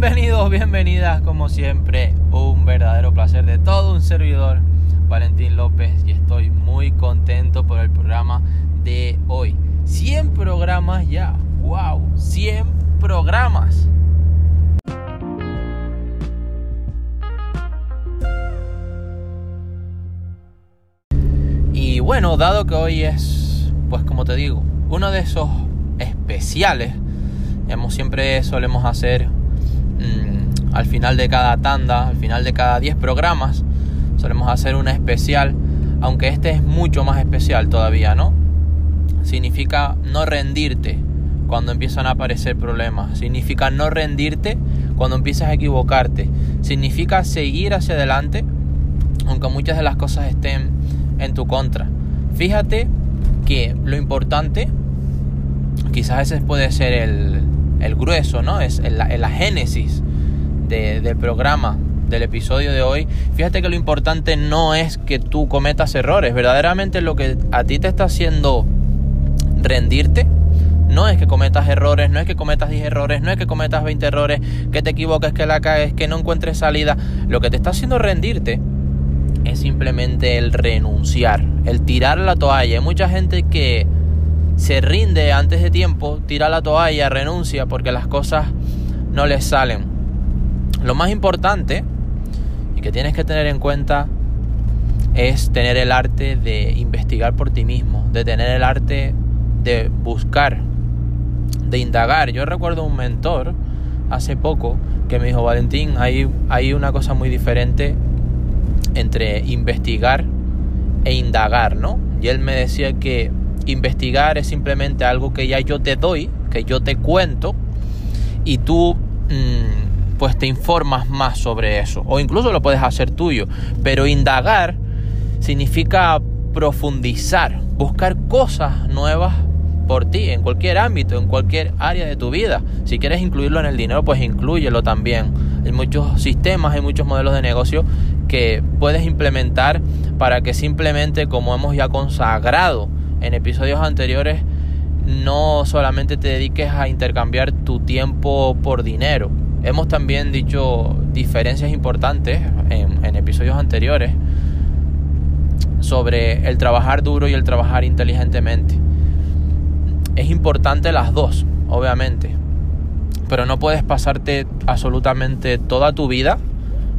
Bienvenidos, bienvenidas, como siempre, un verdadero placer de todo un servidor, Valentín López, y estoy muy contento por el programa de hoy. 100 programas ya, wow, 100 programas. Y bueno, dado que hoy es, pues como te digo, uno de esos especiales, digamos, siempre solemos hacer mm, al final de cada tanda, al final de cada 10 programas, solemos hacer una especial, aunque este es mucho más especial todavía, ¿no? Significa no rendirte cuando empiezan a aparecer problemas, significa no rendirte cuando empiezas a equivocarte, significa seguir hacia adelante aunque muchas de las cosas estén en tu contra. Fíjate que lo importante, quizás ese puede ser el, el grueso, ¿no? Es la, génesis del programa, del episodio de hoy. Fíjate que lo importante no es que tú cometas errores, verdaderamente lo que a ti te está haciendo rendirte. No es que cometas errores, no es que cometas 10 errores, no es que cometas 20 errores, que te equivoques, que la caes, que no encuentres salida. Lo que te está haciendo rendirte es simplemente el renunciar, el tirar la toalla. Hay mucha gente que se rinde antes de tiempo, tira la toalla, renuncia porque las cosas no les salen. Lo más importante y que tienes que tener en cuenta es tener el arte de investigar por ti mismo, de tener el arte de buscar, de indagar. Yo recuerdo un mentor hace poco que me dijo, Valentín, hay, hay una cosa muy diferente entre investigar e indagar, ¿no? Y él me decía que investigar es simplemente algo que ya yo te doy, que yo te cuento y tú mm, pues te informas más sobre eso o incluso lo puedes hacer tuyo, pero indagar significa profundizar, buscar cosas nuevas por ti, en cualquier ámbito, en cualquier área de tu vida. Si quieres incluirlo en el dinero, pues incluyelo también. Hay muchos sistemas, hay muchos modelos de negocio que puedes implementar para que simplemente, como hemos ya consagrado en episodios anteriores, no solamente te dediques a intercambiar tu tiempo por dinero. Hemos también dicho diferencias importantes en, episodios anteriores sobre el trabajar duro y el trabajar inteligentemente. Es importante las dos, obviamente, pero no puedes pasarte absolutamente toda tu vida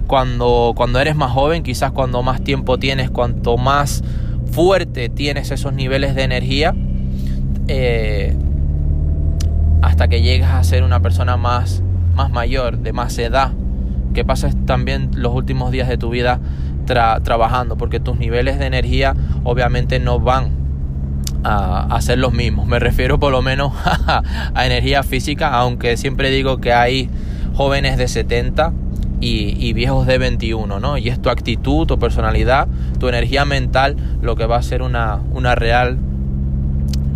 cuando, cuando eres más joven, quizás cuando más tiempo tienes, cuanto más fuerte tienes esos niveles de energía, eh, hasta que llegas a ser una persona más, más mayor, de más edad, que pases también los últimos días de tu vida trabajando, porque tus niveles de energía obviamente no van a, a, ser los mismos. Me refiero por lo menos a energía física, aunque siempre digo que hay jóvenes de 70 y, viejos de 21, ¿no? Y es tu actitud, tu personalidad, tu energía mental lo que va a ser una, una real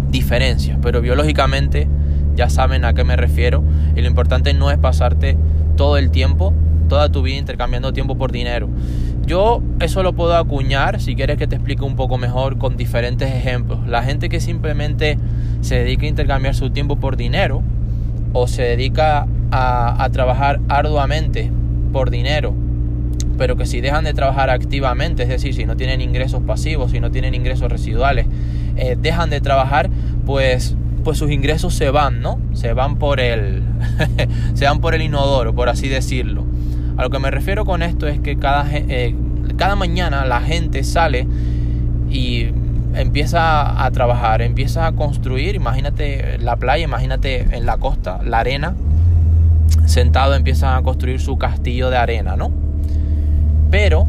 diferencia. Pero biológicamente ya saben a qué me refiero y lo importante no es pasarte todo el tiempo, toda tu vida intercambiando tiempo por dinero. Yo eso lo puedo acuñar, si quieres que te explique un poco mejor con diferentes ejemplos. La gente que simplemente se dedica a intercambiar su tiempo por dinero o se dedica a, a trabajar arduamente por dinero, pero que si dejan de trabajar activamente, es decir, si no tienen ingresos pasivos, si no tienen ingresos residuales, eh, dejan de trabajar, pues, pues sus ingresos se van, ¿no? Se van por el, se van por el inodoro, por así decirlo. A lo que me refiero con esto es que cada, eh, cada mañana la gente sale y empieza a trabajar, empieza a construir, imagínate la playa, imagínate en la costa, la arena, sentado empiezan a construir su castillo de arena, ¿no? Pero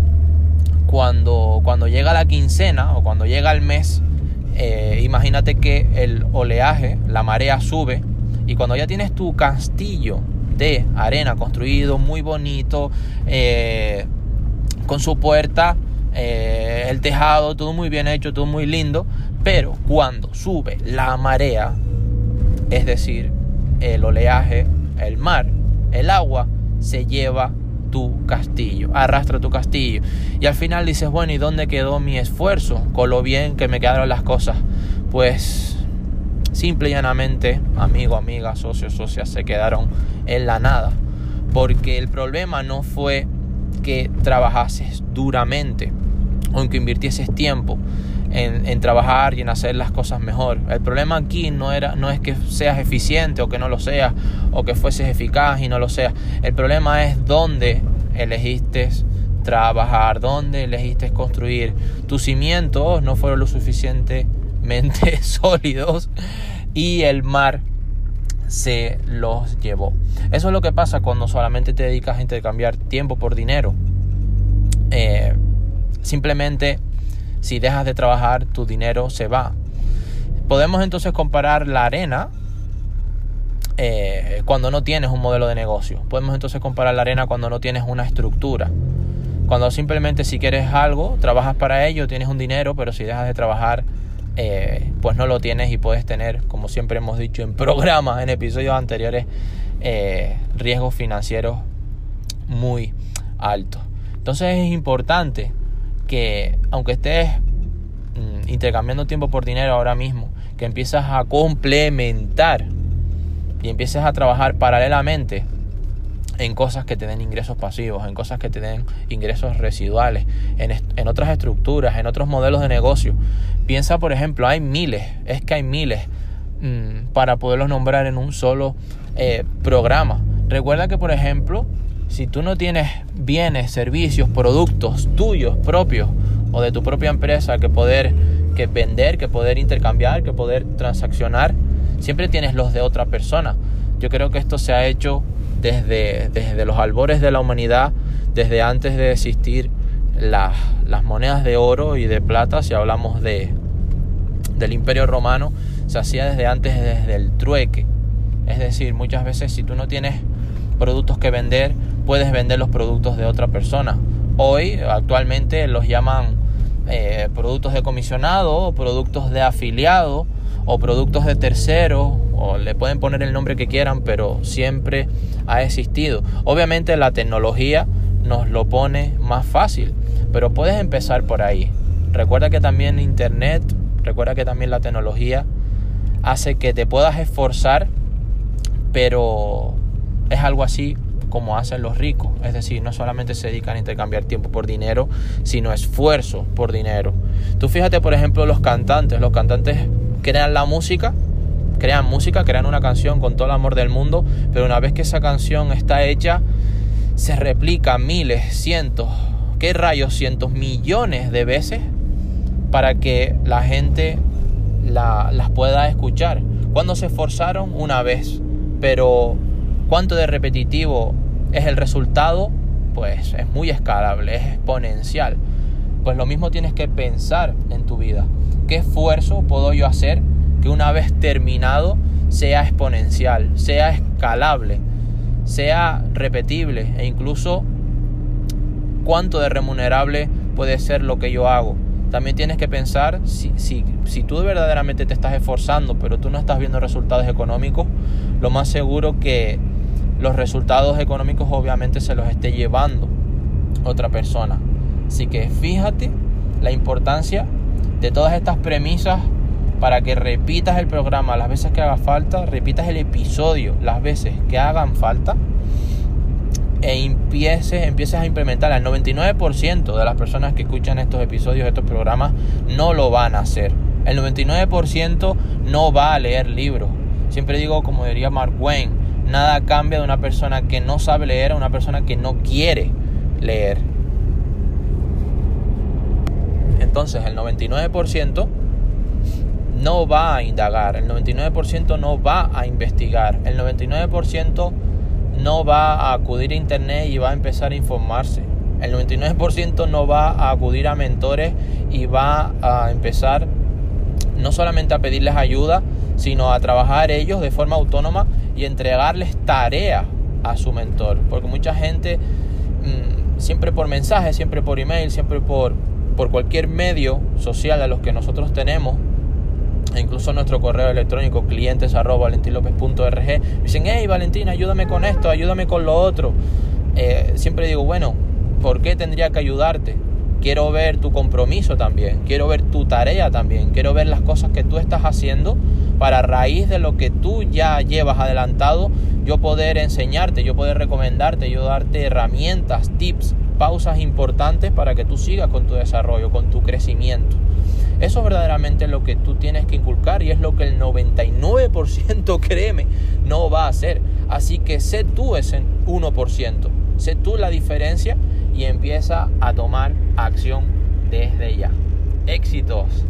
cuando, cuando llega la quincena o cuando llega el mes, eh, imagínate que el oleaje, la marea sube y cuando ya tienes tu castillo de arena construido, muy bonito, eh, con su puerta, eh, el tejado, todo muy bien hecho, todo muy lindo, pero cuando sube la marea, es decir, el oleaje, el mar, el agua se lleva tu castillo, arrastra tu castillo. Y al final dices, bueno, ¿y dónde quedó mi esfuerzo? Con lo bien que me quedaron las cosas. Pues simple y llanamente, amigo, amiga, socio, socia, se quedaron en la nada. Porque el problema no fue que trabajases duramente o que invirtieses tiempo en, trabajar y en hacer las cosas mejor. El problema aquí no, era, no es que seas eficiente o que no lo seas, o que fueses eficaz y no lo seas. El problema es dónde elegiste trabajar, dónde elegiste construir. Tus cimientos no fueron lo suficientemente sólidos y el mar se los llevó. Eso es lo que pasa cuando solamente te dedicas a intercambiar tiempo por dinero. Eh, simplemente si dejas de trabajar, tu dinero se va. Podemos entonces comparar la arena eh, cuando no tienes un modelo de negocio. Podemos entonces comparar la arena cuando no tienes una estructura. Cuando simplemente si quieres algo, trabajas para ello, tienes un dinero, pero si dejas de trabajar, eh, pues no lo tienes y puedes tener, como siempre hemos dicho en programas, en episodios anteriores, eh, riesgos financieros muy altos. Entonces es importante que aunque estés mm, intercambiando tiempo por dinero ahora mismo, que empiezas a complementar y empieces a trabajar paralelamente en cosas que te den ingresos pasivos, en cosas que te den ingresos residuales, en, otras estructuras, en otros modelos de negocio. Piensa, por ejemplo, hay miles, es que hay miles mm, para poderlos nombrar en un solo eh, programa. Recuerda que, por ejemplo, si tú no tienes bienes, servicios, productos tuyos propios o de tu propia empresa que poder que vender, que poder intercambiar, que poder transaccionar, siempre tienes los de otra persona. Yo creo que esto se ha hecho desde, desde los albores de la humanidad, desde antes de existir las, las monedas de oro y de plata, si hablamos de, del imperio romano, se hacía desde antes, desde el trueque. Es decir, muchas veces si tú no tienes productos que vender, puedes vender los productos de otra persona. Hoy, actualmente, los llaman eh, productos de comisionado, productos de afiliado o productos de tercero, o le pueden poner el nombre que quieran, pero siempre ha existido. Obviamente la tecnología nos lo pone más fácil, pero puedes empezar por ahí. Recuerda que también Internet, recuerda que también la tecnología hace que te puedas esforzar, pero es algo así como hacen los ricos. Es decir, no solamente se dedican a intercambiar tiempo por dinero, sino esfuerzo por dinero. Tú fíjate, por ejemplo, los cantantes. Los cantantes crean la música, crean música, crean una canción con todo el amor del mundo, pero una vez que esa canción está hecha, se replica miles, cientos, ¿qué rayos? Cientos, millones de veces para que la gente las pueda escuchar. Cuando se esforzaron una vez, pero cuánto de repetitivo es el resultado, pues es muy escalable, es exponencial. Pues lo mismo tienes que pensar en tu vida. ¿Qué esfuerzo puedo yo hacer que una vez terminado sea exponencial, sea escalable, sea repetible e incluso cuánto de remunerable puede ser lo que yo hago? También tienes que pensar si, si, si tú verdaderamente te estás esforzando pero tú no estás viendo resultados económicos, lo más seguro que los resultados económicos obviamente se los esté llevando otra persona. Así que fíjate la importancia de todas estas premisas para que repitas el programa las veces que haga falta, repitas el episodio las veces que hagan falta e empieces, empieces a implementar. El 99% de las personas que escuchan estos episodios, estos programas, no lo van a hacer. El 99% no va a leer libros. Siempre digo, como diría Mark Wayne, Nada cambia de una persona que no sabe leer a una persona que no quiere leer. Entonces el 99% no va a indagar, el 99% no va a investigar, el 99% no va a acudir a internet y va a empezar a informarse. El 99% no va a acudir a mentores y va a empezar no solamente a pedirles ayuda, sino a trabajar ellos de forma autónoma y entregarles tarea a su mentor. Porque mucha gente, mm, siempre por mensaje, siempre por email, siempre por, por cualquier medio social a los que nosotros tenemos, e incluso nuestro correo electrónico clientes dicen, hey Valentín, ayúdame con esto, ayúdame con lo otro. Eh, siempre digo, bueno, ¿por qué tendría que ayudarte? Quiero ver tu compromiso también, quiero ver tu tarea también, quiero ver las cosas que tú estás haciendo para raíz de lo que tú ya llevas adelantado, yo poder enseñarte, yo poder recomendarte, yo darte herramientas, tips, pausas importantes para que tú sigas con tu desarrollo, con tu crecimiento. Eso es verdaderamente lo que tú tienes que inculcar y es lo que el 99%, créeme, no va a hacer. Así que sé tú ese 1%, sé tú la diferencia y empieza a tomar acción desde ya. Éxitos.